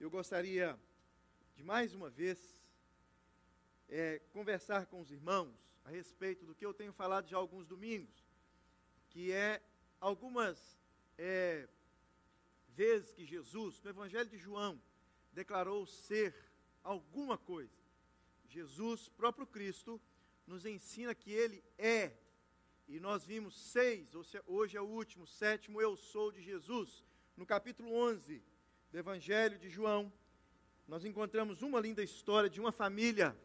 eu gostaria de mais uma vez é, conversar com os irmãos a respeito do que eu tenho falado já alguns domingos, que é algumas é, vezes que Jesus, no Evangelho de João, declarou ser alguma coisa. Jesus, próprio Cristo, nos ensina que Ele é. E nós vimos seis, hoje é o último, sétimo, eu sou de Jesus. No capítulo 11 do Evangelho de João, nós encontramos uma linda história de uma família.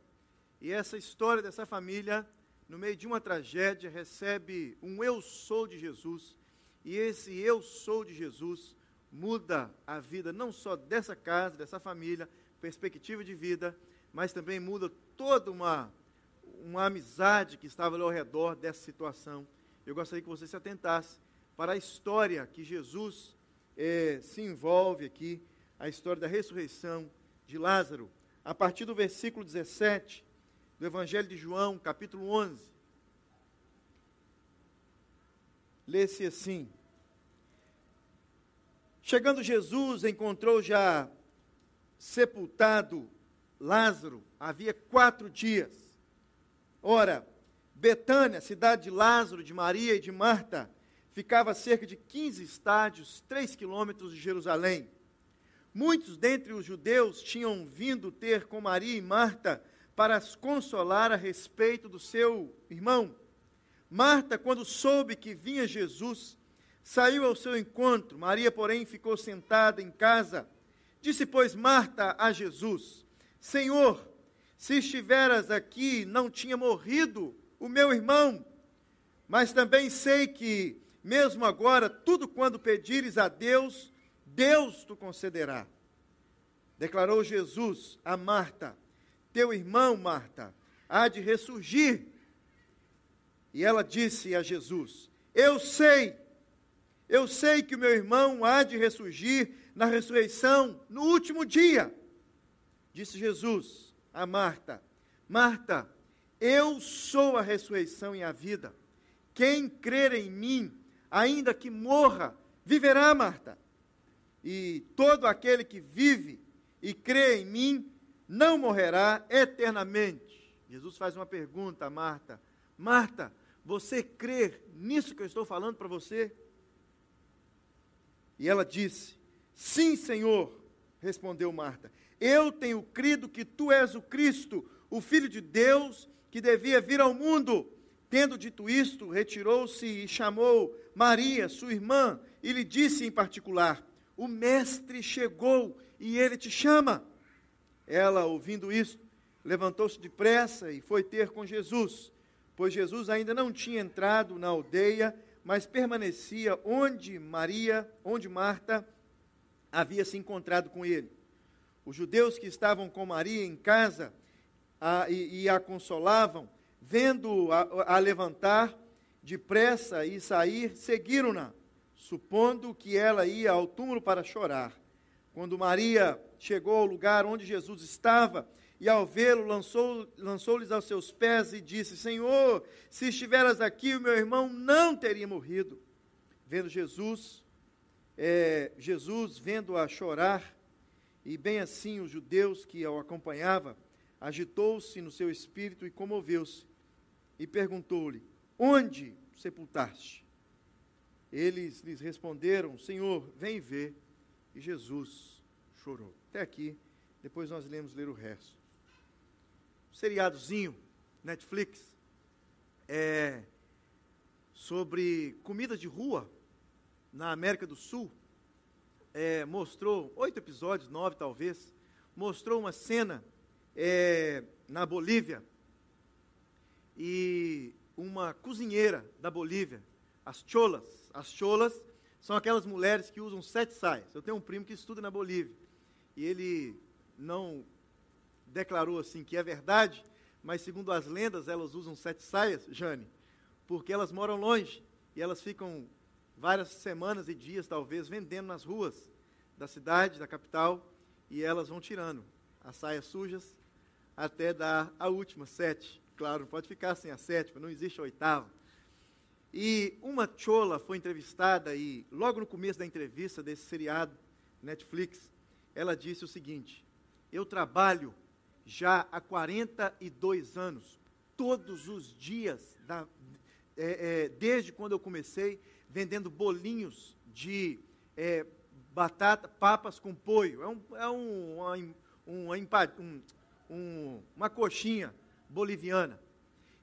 E essa história dessa família, no meio de uma tragédia, recebe um eu sou de Jesus. E esse eu sou de Jesus muda a vida não só dessa casa, dessa família, perspectiva de vida, mas também muda toda uma, uma amizade que estava ao redor dessa situação. Eu gostaria que você se atentasse para a história que Jesus é, se envolve aqui, a história da ressurreição de Lázaro, a partir do versículo 17 do Evangelho de João, capítulo 11. Lê-se assim: Chegando Jesus, encontrou já sepultado Lázaro, havia quatro dias. Ora, Betânia, cidade de Lázaro, de Maria e de Marta, ficava a cerca de 15 estádios, 3 quilômetros de Jerusalém. Muitos dentre os judeus tinham vindo ter com Maria e Marta para as consolar a respeito do seu irmão. Marta, quando soube que vinha Jesus, saiu ao seu encontro. Maria, porém, ficou sentada em casa. Disse, pois, Marta a Jesus: Senhor, se estiveras aqui, não tinha morrido o meu irmão. Mas também sei que, mesmo agora, tudo quando pedires a Deus, Deus te concederá. Declarou Jesus a Marta: Teu irmão, Marta, há de ressurgir. E ela disse a Jesus: Eu sei, eu sei que o meu irmão há de ressurgir na ressurreição no último dia. Disse Jesus a Marta: Marta, eu sou a ressurreição e a vida. Quem crer em mim, ainda que morra, viverá, Marta. E todo aquele que vive e crê em mim, não morrerá eternamente. Jesus faz uma pergunta a Marta: Marta, você crê nisso que eu estou falando para você? E ela disse: Sim, Senhor, respondeu Marta. Eu tenho crido que tu és o Cristo, o Filho de Deus, que devia vir ao mundo. Tendo dito isto, retirou-se e chamou Maria, sua irmã, e lhe disse em particular: O Mestre chegou e ele te chama. Ela, ouvindo isto, levantou-se depressa e foi ter com Jesus, pois Jesus ainda não tinha entrado na aldeia mas permanecia onde Maria, onde Marta havia se encontrado com ele. Os judeus que estavam com Maria em casa a, e, e, a consolavam, vendo-a levantar depressa e sair, seguiram-na, supondo que ela ia ao túmulo para chorar. Quando Maria chegou ao lugar onde Jesus estava, e ao vê-lo, lançou, lançou-lhes aos seus pés e disse: Senhor, se estiveras aqui, o meu irmão não teria morrido. Vendo Jesus, é, Jesus vendo-a chorar, e bem assim os judeus que o acompanhavam, agitou-se no seu espírito e comoveu-se, e perguntou-lhe: Onde sepultaste? Eles lhes responderam: Senhor, vem ver. E Jesus chorou. Até aqui, depois nós lemos ler o resto seriadozinho, Netflix, é, sobre comida de rua na América do Sul. É, mostrou, oito episódios, nove talvez, mostrou uma cena é, na Bolívia e uma cozinheira da Bolívia, as cholas. As cholas são aquelas mulheres que usam sete saias. Eu tenho um primo que estuda na Bolívia e ele não declarou assim que é verdade, mas segundo as lendas elas usam sete saias, Jane, porque elas moram longe e elas ficam várias semanas e dias talvez vendendo nas ruas da cidade, da capital, e elas vão tirando as saias sujas até dar a última, sete. Claro, não pode ficar sem a sétima, não existe a oitava. E uma chola foi entrevistada e logo no começo da entrevista desse seriado Netflix, ela disse o seguinte: Eu trabalho já há 42 anos, todos os dias, da, é, é, desde quando eu comecei, vendendo bolinhos de é, batata, papas com poio. É, um, é um, uma, um, um, uma coxinha boliviana.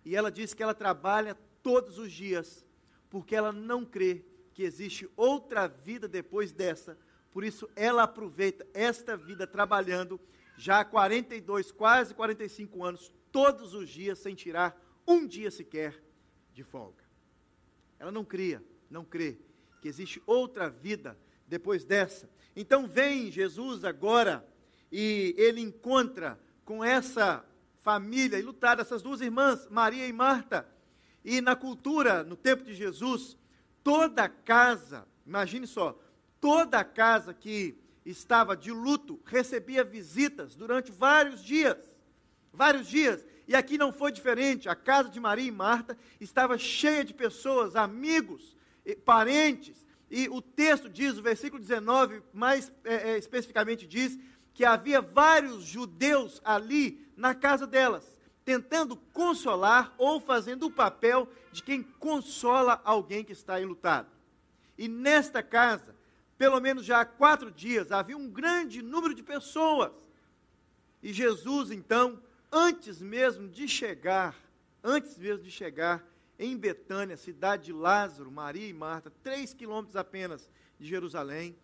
E ela disse que ela trabalha todos os dias, porque ela não crê que existe outra vida depois dessa. Por isso, ela aproveita esta vida trabalhando já há 42, quase 45 anos, todos os dias, sem tirar um dia sequer de folga. Ela não cria, não crê que existe outra vida depois dessa. Então vem Jesus agora e ele encontra com essa família e lutar essas duas irmãs, Maria e Marta. E na cultura, no tempo de Jesus, toda casa, imagine só, toda casa que estava de luto recebia visitas durante vários dias. Vários dias. E aqui não foi diferente. A casa de Maria e Marta estava cheia de pessoas, amigos, parentes. E o texto diz, o versículo 19, mais é, é, especificamente diz, que havia vários judeus ali na casa delas, tentando consolar ou fazendo o papel de quem consola alguém que está enlutado. E nesta casa, pelo menos já há quatro dias, havia um grande número de pessoas. E Jesus, então, antes mesmo de chegar, antes mesmo de chegar em Betânia, cidade de Lázaro, Maria e Marta, três quilômetros apenas de Jerusalém,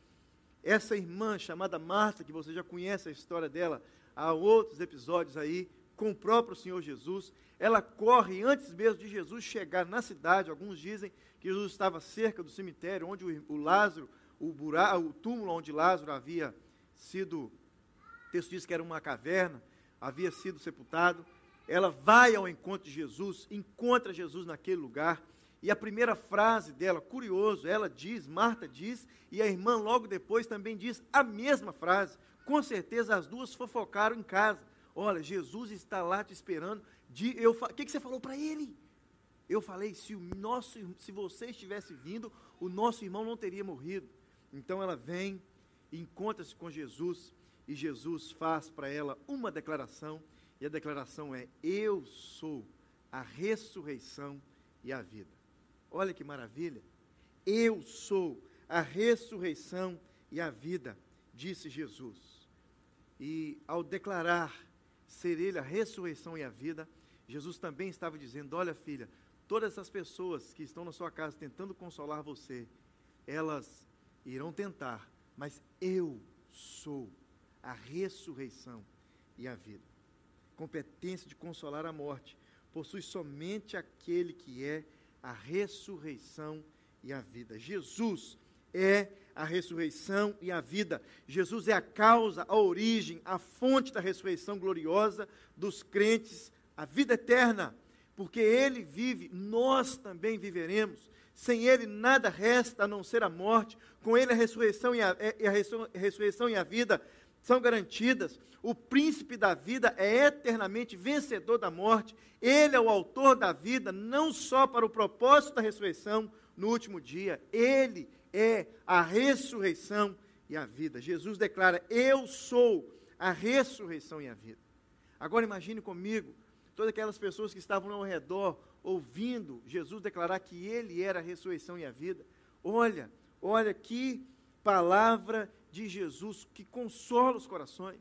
essa irmã chamada Marta, que você já conhece a história dela, há outros episódios aí, com o próprio Senhor Jesus, ela corre antes mesmo de Jesus chegar na cidade. Alguns dizem que Jesus estava cerca do cemitério, onde o, o Lázaro, o, o túmulo onde Lázaro havia sido, o texto diz que era uma caverna, havia sido sepultado. Ela vai ao encontro de Jesus, encontra Jesus naquele lugar e a primeira frase dela, curioso, ela diz, Marta diz, e a irmã logo depois também diz a mesma frase. Com certeza as duas fofocaram em casa. Olha, Jesus está lá te esperando. De, eu, o que, que você falou para ele? Eu falei, se, o nosso, se você estivesse vindo, o nosso irmão não teria morrido. Então ela vem, encontra-se com Jesus, e Jesus faz para ela uma declaração, e a declaração é: Eu sou a ressurreição e a vida. Olha que maravilha. Eu sou a ressurreição e a vida, disse Jesus. E ao declarar ser Ele a ressurreição e a vida, Jesus também estava dizendo: Olha, filha, todas essas pessoas que estão na sua casa tentando consolar você, elas irão tentar, mas eu sou a ressurreição e a vida. Competência de consolar a morte possui somente aquele que é a ressurreição e a vida. Jesus é a ressurreição e a vida. Jesus é a causa, a origem, a fonte da ressurreição gloriosa dos crentes, a vida eterna. Porque Ele vive, nós também viveremos. Sem Ele nada resta a não ser a morte. Com Ele a ressurreição e a, e a ressurreição e a vida são garantidas. O príncipe da vida é eternamente vencedor da morte. Ele é o autor da vida, não só para o propósito da ressurreição no último dia. Ele é a ressurreição e a vida. Jesus declara: Eu sou a ressurreição e a vida. Agora imagine comigo todas aquelas pessoas que estavam ao redor ouvindo Jesus declarar que ele era a ressurreição e a vida. Olha, olha que palavra de Jesus que consola os corações.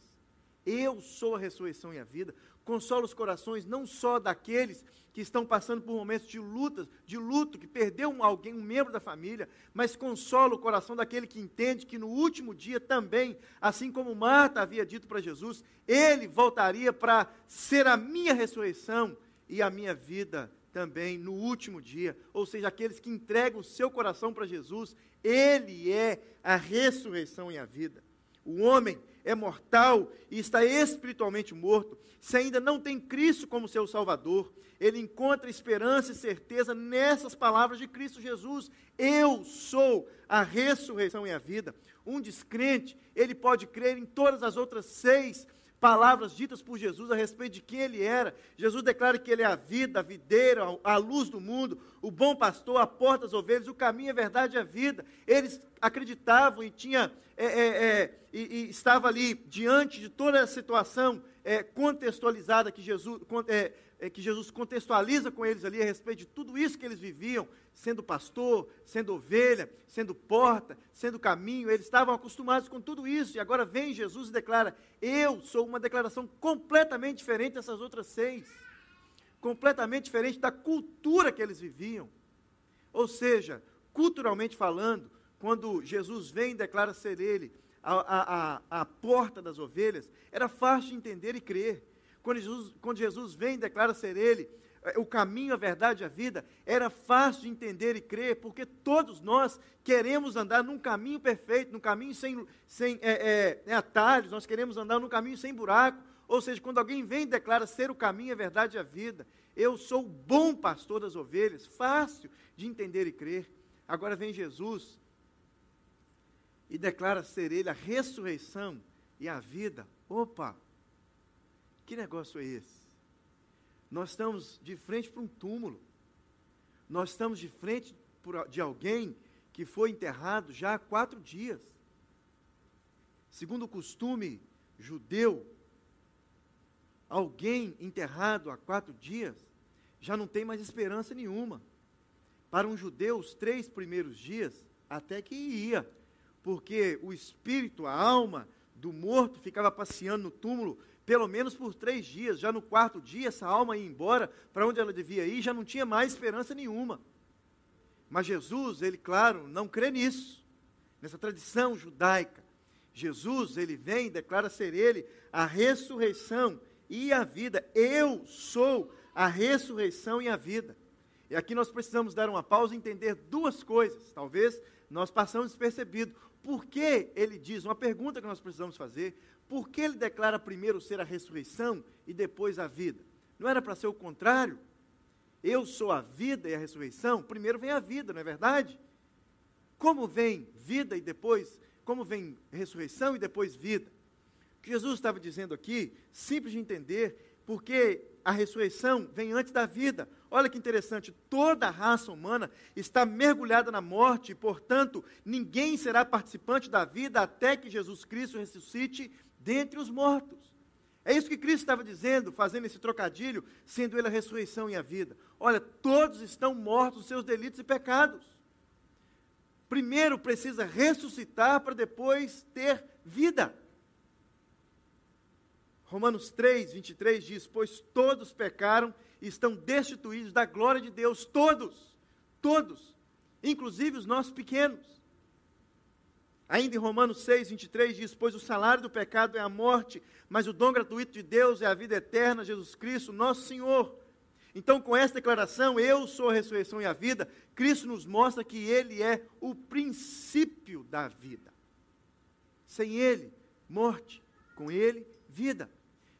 Eu sou a ressurreição e a vida. Consola os corações não só daqueles que estão passando por momentos de lutas, de luto, que perdeu um, alguém, um membro da família, mas consola o coração daquele que entende que no último dia também, assim como Marta havia dito para Jesus, ele voltaria para ser a minha ressurreição e a minha vida também no último dia. Ou seja, aqueles que entregam o seu coração para Jesus, ele é a ressurreição e a vida. O homem é mortal e está espiritualmente morto, se ainda não tem Cristo como seu Salvador, ele encontra esperança e certeza nessas palavras de Cristo Jesus. Eu sou a ressurreição e a vida. Um descrente, ele pode crer em todas as outras seis palavras ditas por Jesus a respeito de quem ele era. Jesus declara que ele é a vida, a videira, a luz do mundo, o bom pastor, a porta das ovelhas, o caminho, a verdade e a vida. Eles acreditavam e tinha, é, é, é, e, e, estava ali diante de toda a situação é, contextualizada que Jesus, é, que Jesus contextualiza com eles ali a respeito de tudo isso que eles viviam, sendo pastor, sendo ovelha, sendo porta, sendo caminho, eles estavam acostumados com tudo isso, e agora vem Jesus e declara: Eu sou uma declaração completamente diferente dessas outras seis, completamente diferente da cultura que eles viviam. Ou seja, culturalmente falando, quando Jesus vem e declara ser Ele a, a, a, a porta das ovelhas, era fácil de entender e crer. Quando Jesus, quando Jesus vem e declara ser Ele é, o caminho, a verdade e a vida, era fácil de entender e crer, porque todos nós queremos andar num caminho perfeito, num caminho sem, sem é, é, atalhos, nós queremos andar num caminho sem buraco. Ou seja, quando alguém vem e declara ser o caminho, a verdade e a vida, eu sou o bom pastor das ovelhas, fácil de entender e crer. Agora vem Jesus e declara ser Ele a ressurreição e a vida. Opa! Que negócio é esse? Nós estamos de frente para um túmulo. Nós estamos de frente de alguém que foi enterrado já há quatro dias. Segundo o costume judeu, alguém enterrado há quatro dias já não tem mais esperança nenhuma. Para um judeu, os três primeiros dias até que ia, porque o espírito, a alma do morto ficava passeando no túmulo pelo menos por três dias. Já no quarto dia, essa alma ia embora para onde ela devia ir, já não tinha mais esperança nenhuma. Mas Jesus, ele, claro, não crê nisso, nessa tradição judaica. Jesus, ele vem declara ser ele a ressurreição e a vida. Eu sou a ressurreição e a vida. E aqui nós precisamos dar uma pausa e entender duas coisas. Talvez nós passamos despercebido. Por que ele diz, uma pergunta que nós precisamos fazer, por que ele declara primeiro ser a ressurreição e depois a vida? Não era para ser o contrário? Eu sou a vida e a ressurreição? Primeiro vem a vida, não é verdade? Como vem vida e depois, como vem ressurreição e depois vida? O que Jesus estava dizendo aqui, simples de entender, porque a ressurreição vem antes da vida. Olha que interessante, toda a raça humana está mergulhada na morte, e, portanto, ninguém será participante da vida até que Jesus Cristo ressuscite dentre os mortos. É isso que Cristo estava dizendo, fazendo esse trocadilho, sendo Ele a ressurreição e a vida. Olha, todos estão mortos seus delitos e pecados. Primeiro precisa ressuscitar para depois ter vida. Romanos 3, 23 diz: Pois todos pecaram e estão destituídos da glória de Deus, todos, todos, inclusive os nossos pequenos. Ainda em Romanos 6, 23 diz: Pois o salário do pecado é a morte, mas o dom gratuito de Deus é a vida eterna, Jesus Cristo, nosso Senhor. Então, com essa declaração, eu sou a ressurreição e a vida, Cristo nos mostra que Ele é o princípio da vida. Sem Ele, morte. Com Ele, vida.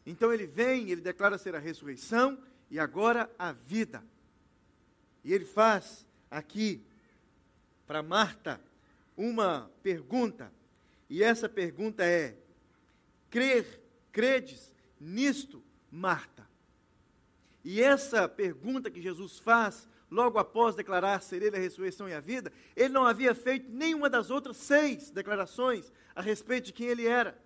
Então ele vem, ele declara ser a ressurreição e agora a vida. E ele faz aqui para Marta uma pergunta, e essa pergunta é: crer, credes nisto, Marta? E essa pergunta que Jesus faz, logo após declarar ser ele a ressurreição e a vida, ele não havia feito nenhuma das outras seis declarações a respeito de quem ele era.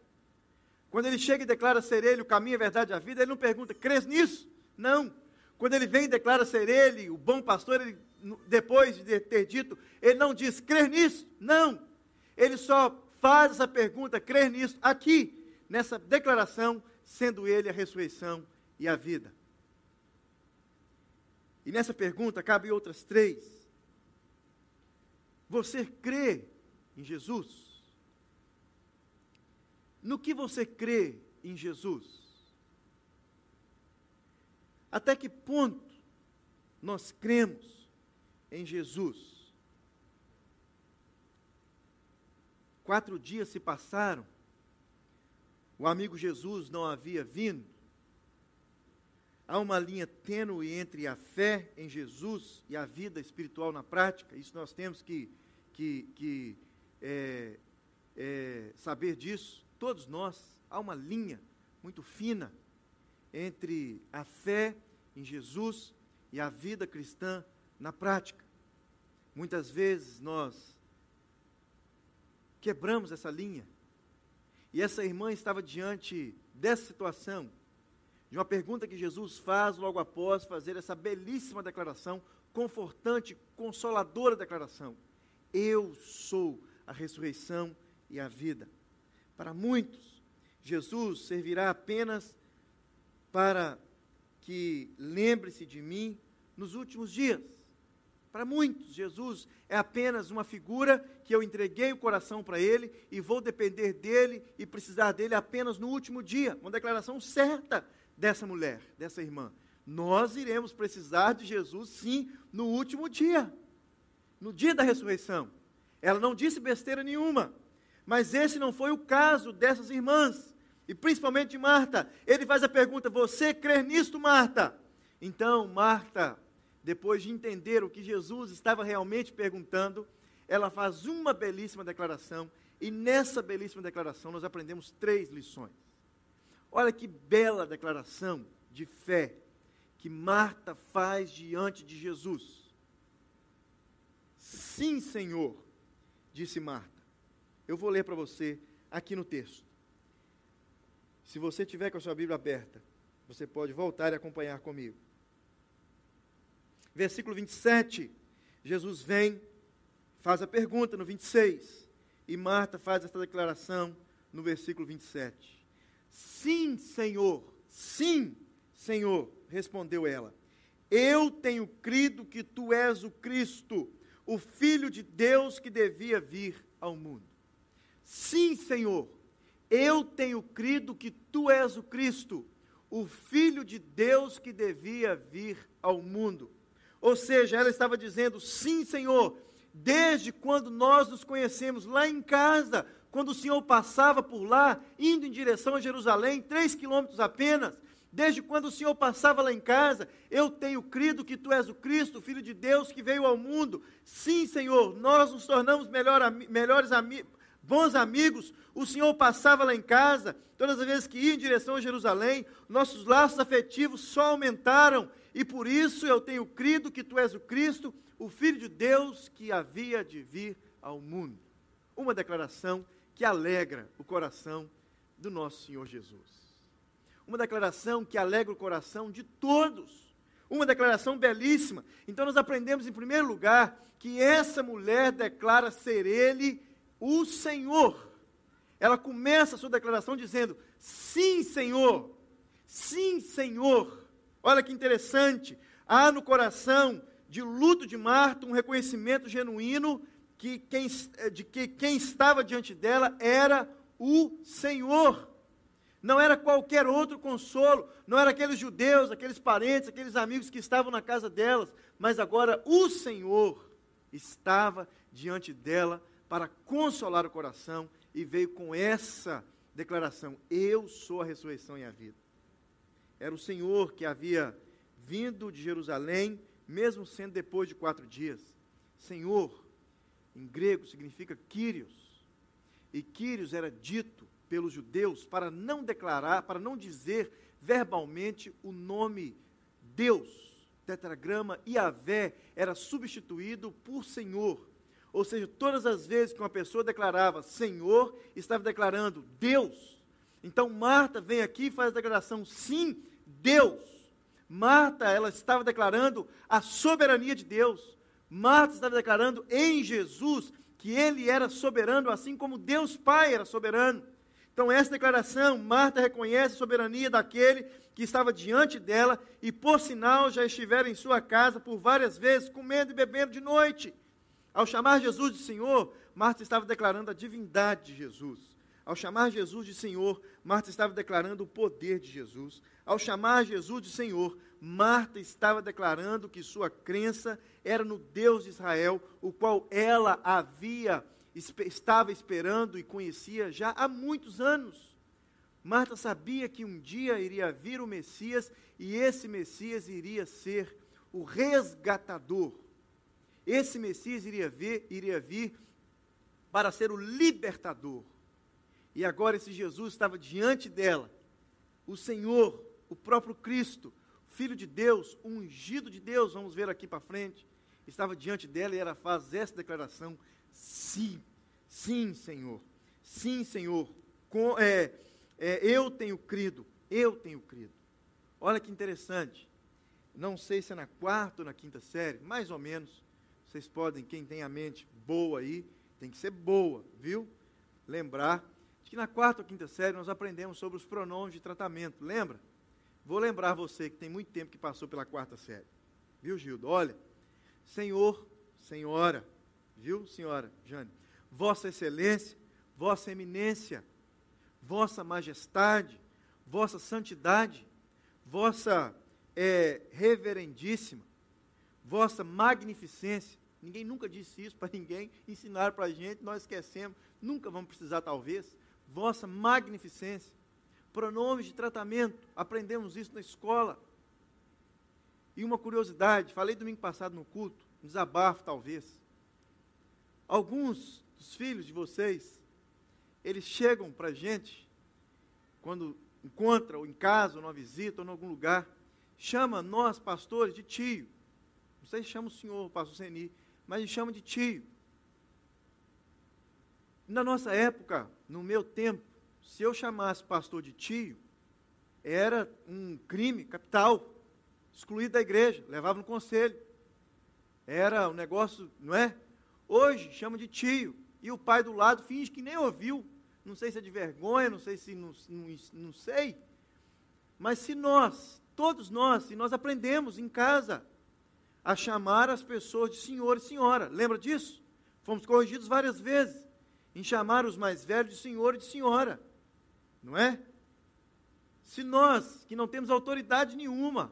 Quando ele chega e declara ser ele o caminho, a verdade e a vida, ele não pergunta, crês nisso? Não. Quando ele vem e declara ser ele o bom pastor, ele depois de ter dito, ele não diz crer nisso, não. Ele só faz essa pergunta, crer nisso, aqui, nessa declaração, sendo ele a ressurreição e a vida. E nessa pergunta cabe outras três. Você crê em Jesus? No que você crê em Jesus? Até que ponto nós cremos em Jesus. Quatro dias se passaram, o amigo Jesus não havia vindo. Há uma linha tênue entre a fé em Jesus e a vida espiritual na prática, isso nós temos que, que, que é, é, saber disso, todos nós, há uma linha muito fina entre a fé em Jesus e a vida cristã na prática. Muitas vezes nós quebramos essa linha. E essa irmã estava diante dessa situação, de uma pergunta que Jesus faz logo após fazer essa belíssima declaração, confortante, consoladora declaração: Eu sou a ressurreição e a vida. Para muitos, Jesus servirá apenas para que lembre-se de mim nos últimos dias. Para muitos, Jesus é apenas uma figura que eu entreguei o coração para Ele e vou depender dele e precisar dele apenas no último dia. Uma declaração certa dessa mulher, dessa irmã. Nós iremos precisar de Jesus, sim, no último dia, no dia da ressurreição. Ela não disse besteira nenhuma, mas esse não foi o caso dessas irmãs, e principalmente de Marta. Ele faz a pergunta: Você crê nisto, Marta? Então, Marta depois de entender o que Jesus estava realmente perguntando, ela faz uma belíssima declaração, e nessa belíssima declaração nós aprendemos três lições. Olha que bela declaração de fé que Marta faz diante de Jesus. Sim, Senhor, disse Marta. Eu vou ler para você aqui no texto. Se você tiver com a sua Bíblia aberta, você pode voltar e acompanhar comigo. Versículo 27, Jesus vem, faz a pergunta no 26, e Marta faz essa declaração no versículo 27. Sim, Senhor, sim, Senhor, respondeu ela. Eu tenho crido que tu és o Cristo, o Filho de Deus que devia vir ao mundo. Sim, Senhor, eu tenho crido que tu és o Cristo, o Filho de Deus que devia vir ao mundo. Ou seja, ela estava dizendo: sim, Senhor, desde quando nós nos conhecemos lá em casa, quando o Senhor passava por lá, indo em direção a Jerusalém, três quilômetros apenas, desde quando o Senhor passava lá em casa, eu tenho crido que Tu és o Cristo, Filho de Deus que veio ao mundo. Sim, Senhor, nós nos tornamos melhor, melhores amigos, bons amigos. O Senhor passava lá em casa, todas as vezes que ia em direção a Jerusalém, nossos laços afetivos só aumentaram e por isso eu tenho crido que tu és o Cristo, o Filho de Deus que havia de vir ao mundo. Uma declaração que alegra o coração do nosso Senhor Jesus. Uma declaração que alegra o coração de todos. Uma declaração belíssima. Então nós aprendemos, em primeiro lugar, que essa mulher declara ser Ele o Senhor. Ela começa a sua declaração dizendo: Sim, Senhor. Sim, Senhor. Olha que interessante. Há no coração de luto de Marta um reconhecimento genuíno que quem, eh, de que quem estava diante dela era o Senhor. Não era qualquer outro consolo, não era aqueles judeus, aqueles parentes, aqueles amigos que estavam na casa delas, mas agora o Senhor estava diante dela para consolar o coração e veio com essa declaração: Eu sou a ressurreição e a vida. Era o Senhor que havia vindo de Jerusalém, mesmo sendo depois de quatro dias. Senhor, em grego, significa Kyrios. E Kyrios era dito pelos judeus para não declarar, para não dizer verbalmente o nome Deus. Tetragrama Iavé era substituído por Senhor. Ou seja, todas as vezes que uma pessoa declarava Senhor, estava declarando Deus. Então Marta vem aqui e faz a declaração: sim, Deus. Marta, ela estava declarando a soberania de Deus. Marta estava declarando em Jesus que ele era soberano, assim como Deus Pai era soberano. Então, essa declaração, Marta reconhece a soberania daquele que estava diante dela e, por sinal, já estivera em sua casa por várias vezes, comendo e bebendo de noite. Ao chamar Jesus de Senhor, Marta estava declarando a divindade de Jesus. Ao chamar Jesus de Senhor, Marta estava declarando o poder de Jesus. Ao chamar Jesus de Senhor, Marta estava declarando que sua crença era no Deus de Israel, o qual ela havia estava esperando e conhecia já há muitos anos. Marta sabia que um dia iria vir o Messias e esse Messias iria ser o resgatador. Esse Messias iria vir, iria vir para ser o libertador. E agora esse Jesus estava diante dela. O Senhor, o próprio Cristo, Filho de Deus, ungido de Deus, vamos ver aqui para frente, estava diante dela e ela faz essa declaração: sim, sim, Senhor, sim, Senhor, com, é, é, eu tenho crido, eu tenho crido. Olha que interessante, não sei se é na quarta ou na quinta série, mais ou menos, vocês podem, quem tem a mente boa aí, tem que ser boa, viu? Lembrar que na quarta ou quinta série nós aprendemos sobre os pronomes de tratamento, lembra? Vou lembrar você que tem muito tempo que passou pela quarta série. Viu, Gildo? Olha, Senhor, Senhora, viu, senhora Jane? Vossa Excelência, Vossa Eminência, Vossa Majestade, Vossa Santidade, Vossa é, Reverendíssima, Vossa Magnificência. Ninguém nunca disse isso para ninguém, ensinaram para a gente, nós esquecemos, nunca vamos precisar, talvez vossa magnificência. Pronomes de tratamento, aprendemos isso na escola. E uma curiosidade, falei domingo passado no culto, um desabafo talvez. Alguns dos filhos de vocês, eles chegam para a gente, quando encontram em casa, ou numa visita, ou em algum lugar, chama nós, pastores, de tio. Não sei se chama o senhor, o pastor Seni, mas chama de tio. Na nossa época, no meu tempo, se eu chamasse pastor de tio, era um crime capital, excluído da igreja, levava no conselho. Era um negócio, não é? Hoje chama de tio, e o pai do lado finge que nem ouviu. Não sei se é de vergonha, não sei se não, não, não sei. Mas se nós, todos nós, se nós aprendemos em casa a chamar as pessoas de senhor e senhora, lembra disso? Fomos corrigidos várias vezes em chamar os mais velhos de senhor e de senhora, não é? Se nós, que não temos autoridade nenhuma,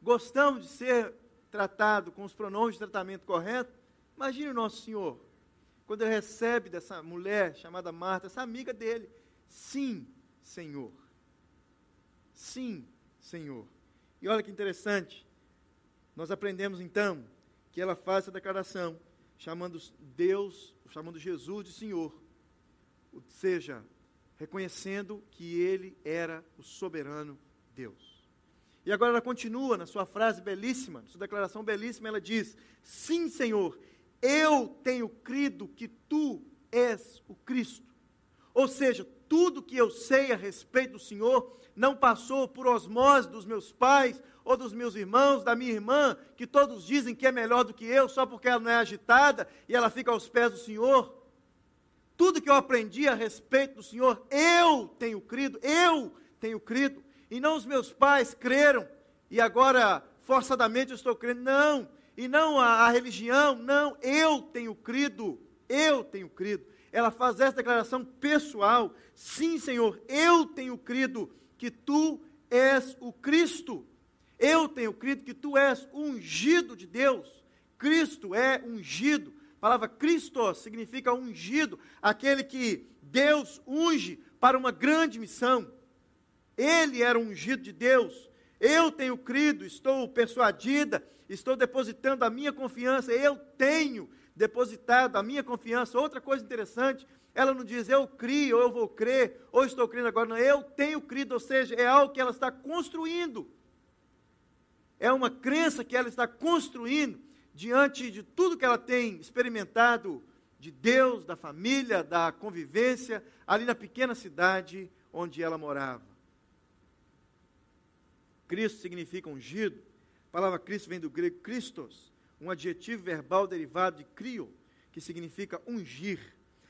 gostamos de ser tratado com os pronomes de tratamento correto, imagine o nosso Senhor, quando ele recebe dessa mulher chamada Marta, essa amiga dele, sim, Senhor. Sim, Senhor. E olha que interessante, nós aprendemos então que ela faz essa declaração, chamando Deus, chamando Jesus de Senhor ou seja, reconhecendo que ele era o soberano Deus. E agora ela continua na sua frase belíssima, na sua declaração belíssima, ela diz: Sim, Senhor, eu tenho crido que tu és o Cristo. Ou seja, tudo que eu sei a respeito do Senhor não passou por osmose dos meus pais ou dos meus irmãos, da minha irmã, que todos dizem que é melhor do que eu só porque ela não é agitada e ela fica aos pés do Senhor? Tudo que eu aprendi a respeito do Senhor, eu tenho crido, eu tenho crido, e não os meus pais creram, e agora forçadamente eu estou crendo, não, e não a, a religião, não, eu tenho crido, eu tenho crido. Ela faz essa declaração pessoal, sim, Senhor, eu tenho crido que tu és o Cristo, eu tenho crido que tu és ungido de Deus, Cristo é ungido, a palavra Cristo significa ungido, aquele que Deus unge para uma grande missão. Ele era ungido de Deus. Eu tenho crido, estou persuadida, estou depositando a minha confiança, eu tenho depositado a minha confiança. Outra coisa interessante, ela não diz eu crio, ou eu vou crer, ou estou crendo agora, não, eu tenho crido, ou seja, é algo que ela está construindo. É uma crença que ela está construindo diante de tudo que ela tem experimentado de Deus, da família, da convivência, ali na pequena cidade onde ela morava. Cristo significa ungido. A palavra Cristo vem do grego Christos, um adjetivo verbal derivado de crio, que significa ungir.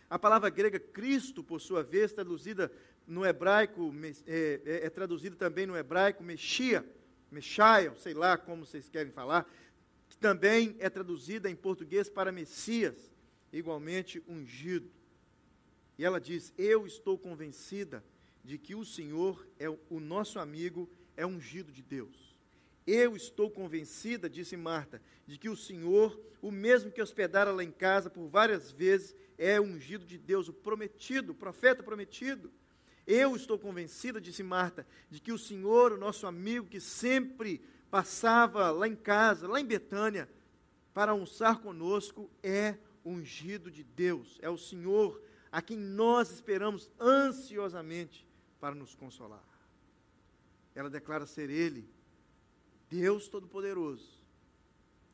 A palavra grega Cristo, por sua vez, traduzida no hebraico, é, é, é traduzida também no hebraico Mexia, Mexael, sei lá como vocês querem falar, que também é traduzida em português para Messias, igualmente ungido. E ela diz: Eu estou convencida de que o Senhor é o nosso amigo, é ungido de Deus. Eu estou convencida, disse Marta, de que o Senhor, o mesmo que hospedara lá em casa por várias vezes, é ungido de Deus, o prometido, o profeta prometido. Eu estou convencida, disse Marta, de que o Senhor, o nosso amigo, que sempre passava lá em casa, lá em Betânia, para almoçar conosco, é ungido de Deus, é o Senhor a quem nós esperamos ansiosamente para nos consolar. ela declara ser Ele, Deus Todo-Poderoso.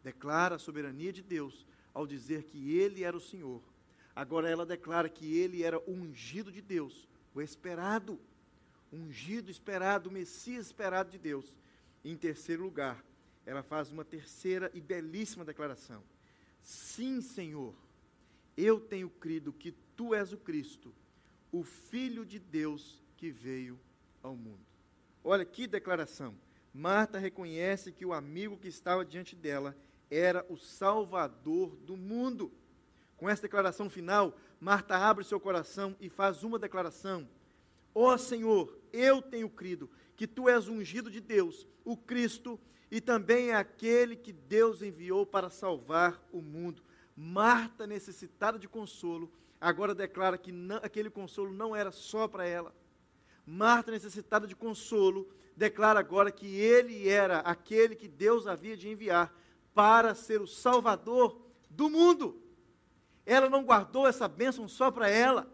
Declara a soberania de Deus ao dizer que Ele era o Senhor. Agora ela declara que Ele era o ungido de Deus, o esperado, ungido, esperado, o Messias esperado de Deus. E, em terceiro lugar, ela faz uma terceira e belíssima declaração. Sim, Senhor, eu tenho crido que tu és o Cristo, o Filho de Deus que veio ao mundo. Olha que declaração. Marta reconhece que o amigo que estava diante dela era o Salvador do mundo. Com essa declaração final, Marta abre seu coração e faz uma declaração: Ó oh, Senhor, eu tenho crido que tu és ungido de Deus, o Cristo, e também é aquele que Deus enviou para salvar o mundo. Marta, necessitada de consolo, agora declara que não, aquele consolo não era só para ela. Marta, necessitada de consolo, declara agora que ele era aquele que Deus havia de enviar para ser o Salvador do mundo. Ela não guardou essa bênção só para ela.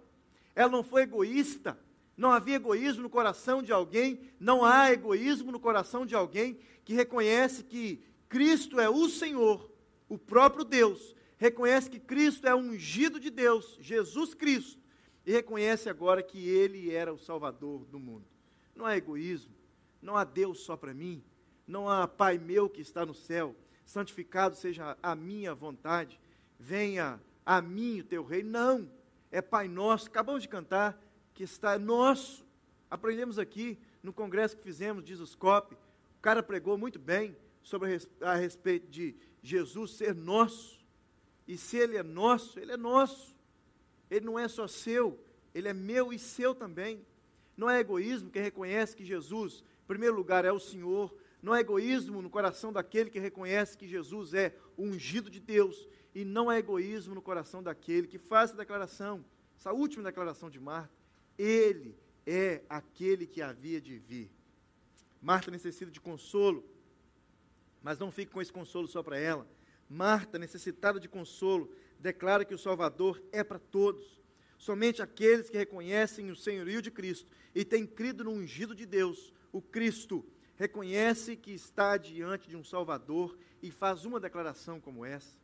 Ela não foi egoísta. Não havia egoísmo no coração de alguém, não há egoísmo no coração de alguém que reconhece que Cristo é o Senhor, o próprio Deus, reconhece que Cristo é o ungido de Deus, Jesus Cristo, e reconhece agora que Ele era o Salvador do mundo. Não há egoísmo, não há Deus só para mim, não há Pai meu que está no céu, santificado seja a minha vontade, venha a mim o teu reino. Não, é Pai nosso, acabamos de cantar, que está nosso. Aprendemos aqui no congresso que fizemos, diz os COP, o cara pregou muito bem sobre a, respeito de Jesus ser nosso. E se ele é nosso, ele é nosso. Ele não é só seu, ele é meu e seu também. Não é egoísmo que reconhece que Jesus, em primeiro lugar, é o Senhor. Não é egoísmo no coração daquele que reconhece que Jesus é o ungido de Deus. E não é egoísmo no coração daquele que faz essa declaração, essa última declaração de Marta. Ele é aquele que havia de vir. Marta necessita de consolo, mas não fique com esse consolo só para ela. Marta, necessitada de consolo, declara que o Salvador é para todos. Somente aqueles que reconhecem o senhorio de Cristo e têm crido no ungido de Deus, o Cristo, reconhece que está diante de um Salvador e faz uma declaração como essa.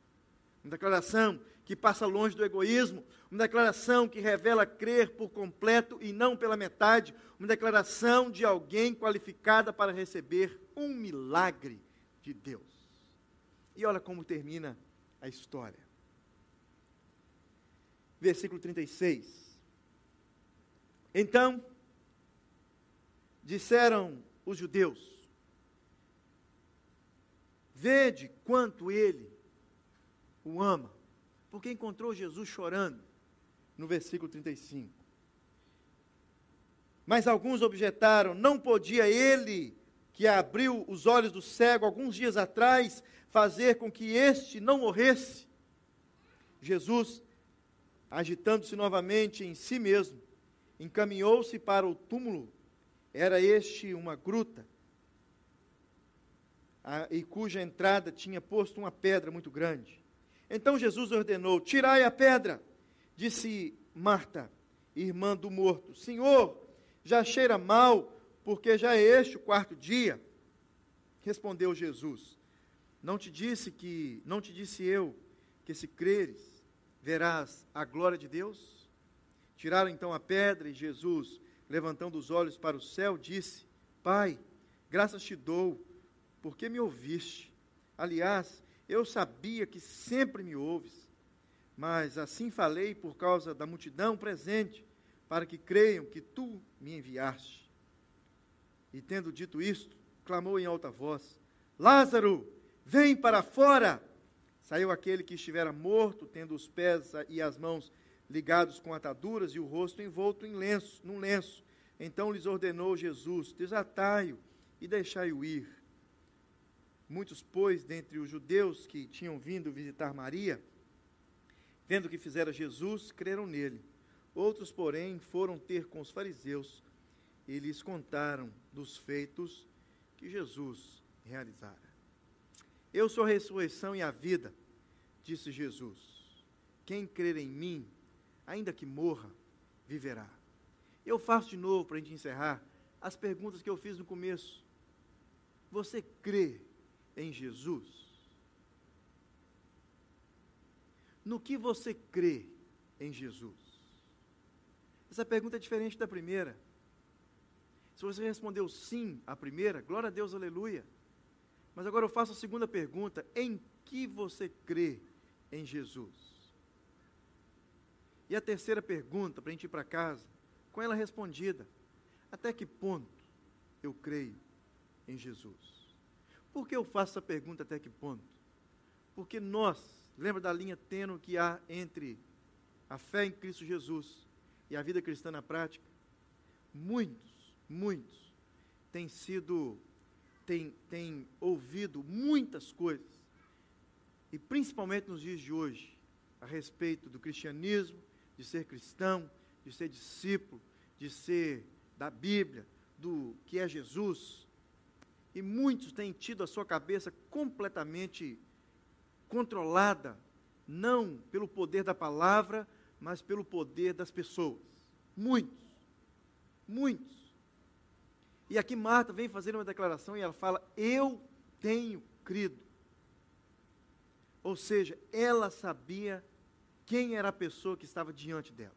Uma declaração que passa longe do egoísmo, uma declaração que revela crer por completo e não pela metade, uma declaração de alguém qualificada para receber um milagre de Deus. E olha como termina a história. Versículo 36. Então, disseram os judeus: Vede quanto ele o ama, porque encontrou Jesus chorando, no versículo 35. Mas alguns objetaram: não podia ele, que abriu os olhos do cego alguns dias atrás, fazer com que este não morresse? Jesus, agitando-se novamente em si mesmo, encaminhou-se para o túmulo. Era este uma gruta, a, e cuja entrada tinha posto uma pedra muito grande. Então Jesus ordenou: Tirai a pedra. Disse Marta, irmã do morto: Senhor, já cheira mal, porque já é este o quarto dia. Respondeu Jesus: Não te disse que, não te disse eu, que se creres, verás a glória de Deus? Tiraram então a pedra e Jesus, levantando os olhos para o céu, disse: Pai, graças te dou, porque me ouviste. Aliás, eu sabia que sempre me ouves, mas assim falei por causa da multidão presente, para que creiam que tu me enviaste. E tendo dito isto, clamou em alta voz: Lázaro, vem para fora! Saiu aquele que estivera morto, tendo os pés e as mãos ligados com ataduras e o rosto envolto em lenço, num lenço. Então lhes ordenou Jesus: Desatai-o e deixai-o ir. Muitos, pois, dentre os judeus que tinham vindo visitar Maria, vendo o que fizera Jesus, creram nele. Outros, porém, foram ter com os fariseus e lhes contaram dos feitos que Jesus realizara. Eu sou a ressurreição e a vida, disse Jesus. Quem crer em mim, ainda que morra, viverá. Eu faço de novo, para a gente encerrar, as perguntas que eu fiz no começo. Você crê em Jesus? No que você crê em Jesus? Essa pergunta é diferente da primeira. Se você respondeu sim à primeira, glória a Deus, aleluia. Mas agora eu faço a segunda pergunta: em que você crê em Jesus? E a terceira pergunta, para a gente ir para casa, com ela respondida: até que ponto eu creio em Jesus? Por que eu faço essa pergunta até que ponto? Porque nós, lembra da linha tênue que há entre a fé em Cristo Jesus e a vida cristã na prática? Muitos, muitos têm sido, têm, têm ouvido muitas coisas, e principalmente nos dias de hoje, a respeito do cristianismo, de ser cristão, de ser discípulo, de ser da Bíblia, do que é Jesus. E muitos têm tido a sua cabeça completamente controlada, não pelo poder da palavra, mas pelo poder das pessoas. Muitos. Muitos. E aqui Marta vem fazer uma declaração e ela fala: Eu tenho crido. Ou seja, ela sabia quem era a pessoa que estava diante dela.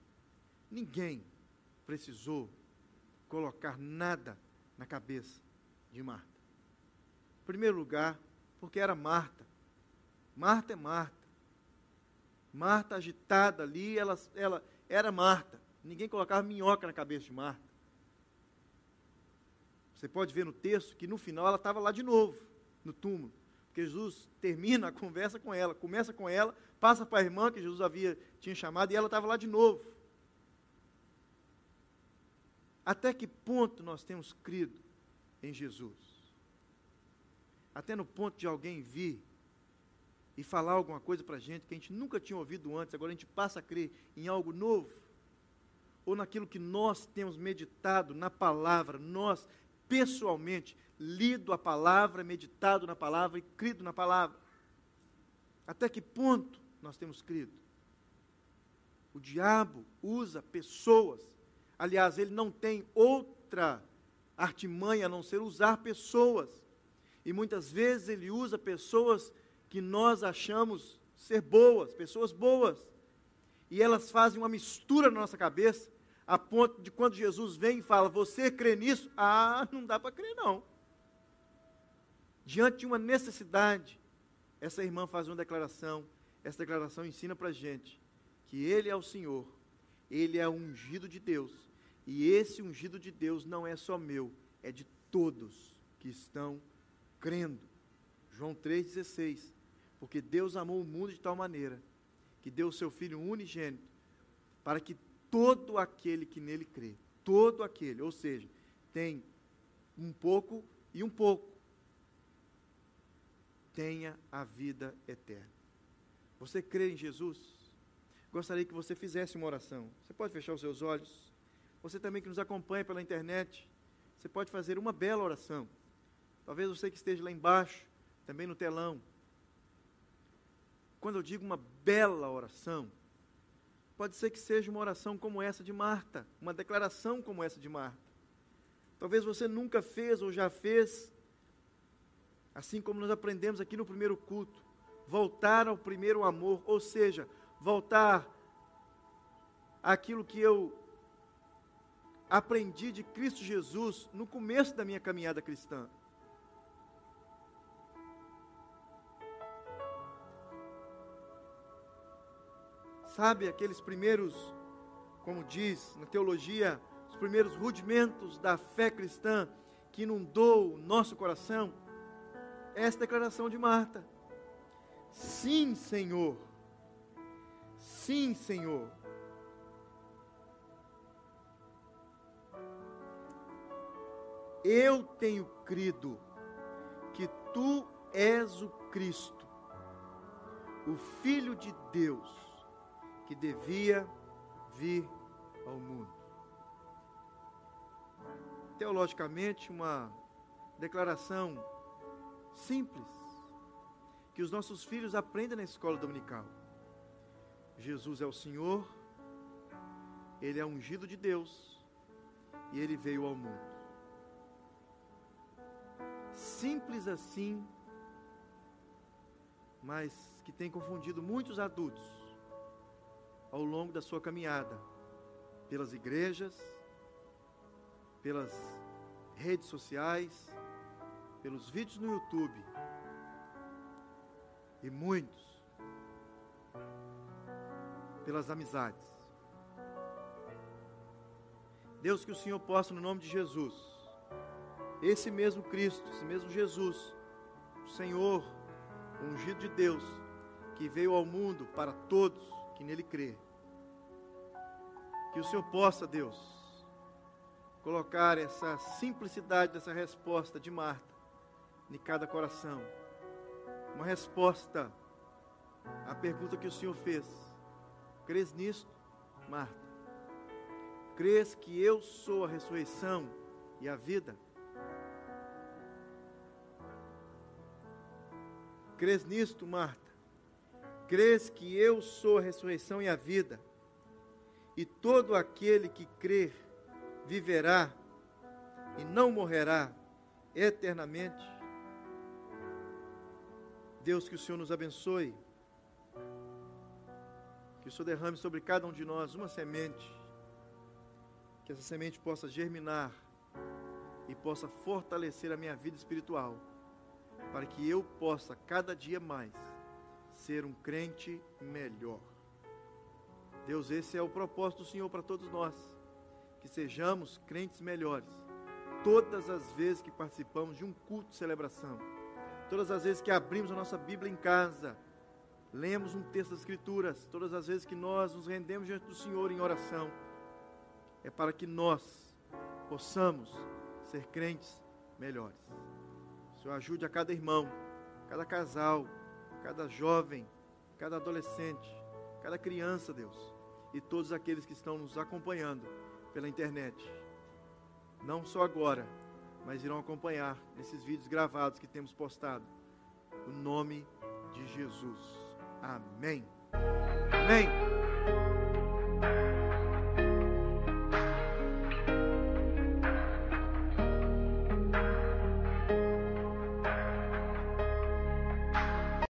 Ninguém precisou colocar nada na cabeça de Marta. Em primeiro lugar, porque era Marta. Marta é Marta. Marta agitada ali, ela, ela era Marta. Ninguém colocava minhoca na cabeça de Marta. Você pode ver no texto que no final ela estava lá de novo, no túmulo. Porque Jesus termina a conversa com ela, começa com ela, passa para a irmã que Jesus havia tinha chamado e ela estava lá de novo. Até que ponto nós temos crido em Jesus? Até no ponto de alguém vir e falar alguma coisa para a gente que a gente nunca tinha ouvido antes, agora a gente passa a crer em algo novo? Ou naquilo que nós temos meditado na palavra, nós pessoalmente lido a palavra, meditado na palavra e crido na palavra? Até que ponto nós temos crido? O diabo usa pessoas Aliás, ele não tem outra artimanha a não ser usar pessoas. E muitas vezes ele usa pessoas que nós achamos ser boas, pessoas boas. E elas fazem uma mistura na nossa cabeça, a ponto de quando Jesus vem e fala: Você crê nisso? Ah, não dá para crer, não. Diante de uma necessidade, essa irmã faz uma declaração. Essa declaração ensina para a gente que Ele é o Senhor, Ele é o ungido de Deus e esse ungido de Deus não é só meu, é de todos que estão crendo. João 3,16. Porque Deus amou o mundo de tal maneira que deu o seu Filho unigênito para que todo aquele que nele crê, todo aquele, ou seja, tem um pouco e um pouco, tenha a vida eterna. Você crê em Jesus? Gostaria que você fizesse uma oração. Você pode fechar os seus olhos? Você também que nos acompanha pela internet, você pode fazer uma bela oração. Talvez você que esteja lá embaixo, também no telão. Quando eu digo uma bela oração, pode ser que seja uma oração como essa de Marta, uma declaração como essa de Marta. Talvez você nunca fez ou já fez, assim como nós aprendemos aqui no primeiro culto, voltar ao primeiro amor, ou seja, voltar àquilo que eu aprendi de Cristo Jesus no começo da minha caminhada cristã. Sabe, aqueles primeiros, como diz na teologia, os primeiros rudimentos da fé cristã que inundou o nosso coração? Essa declaração de Marta. Sim, Senhor. Sim, Senhor eu tenho crido que tu és o Cristo, o Filho de Deus, que devia vir ao mundo. Teologicamente, uma declaração simples, que os nossos filhos aprendem na escola dominical. Jesus é o Senhor, Ele é ungido de Deus e Ele veio ao mundo. simples assim, mas que tem confundido muitos adultos ao longo da sua caminhada pelas igrejas, pelas redes sociais, pelos vídeos no YouTube e muitos pelas amizades. Deus, que o Senhor possa, no nome de Jesus, esse mesmo Cristo, esse mesmo Jesus, o Senhor, o ungido de Deus, que veio ao mundo para todos que nele crê, que o Senhor possa, Deus, colocar essa simplicidade dessa resposta de Marta em cada coração. Uma resposta à pergunta que o Senhor fez. Crês nisto, Marta? Crês que eu sou a ressurreição e a vida? Crês nisto, Marta? Crês que eu sou a ressurreição e a vida? E todo aquele que crer viverá e não morrerá eternamente? Deus, que o Senhor nos abençoe. Que o Senhor derrame sobre cada um de nós uma semente. Que essa semente possa germinar e possa fortalecer a minha vida espiritual. Para que eu possa cada dia mais ser um crente melhor. Deus, esse é o propósito do Senhor para todos nós. Que sejamos crentes melhores. Todas as vezes que participamos de um culto de celebração todas as vezes que abrimos a nossa Bíblia em casa, lemos um texto das Escrituras, todas as vezes que nós nos rendemos diante do Senhor em oração, é para que nós possamos ser crentes melhores. Senhor ajude a cada irmão, cada casal, cada jovem, cada adolescente, cada criança, Deus, e todos aqueles que estão nos acompanhando pela internet. Não só agora, mas irão acompanhar esses vídeos gravados que temos postado. No nome de Jesus. Amém. Amém.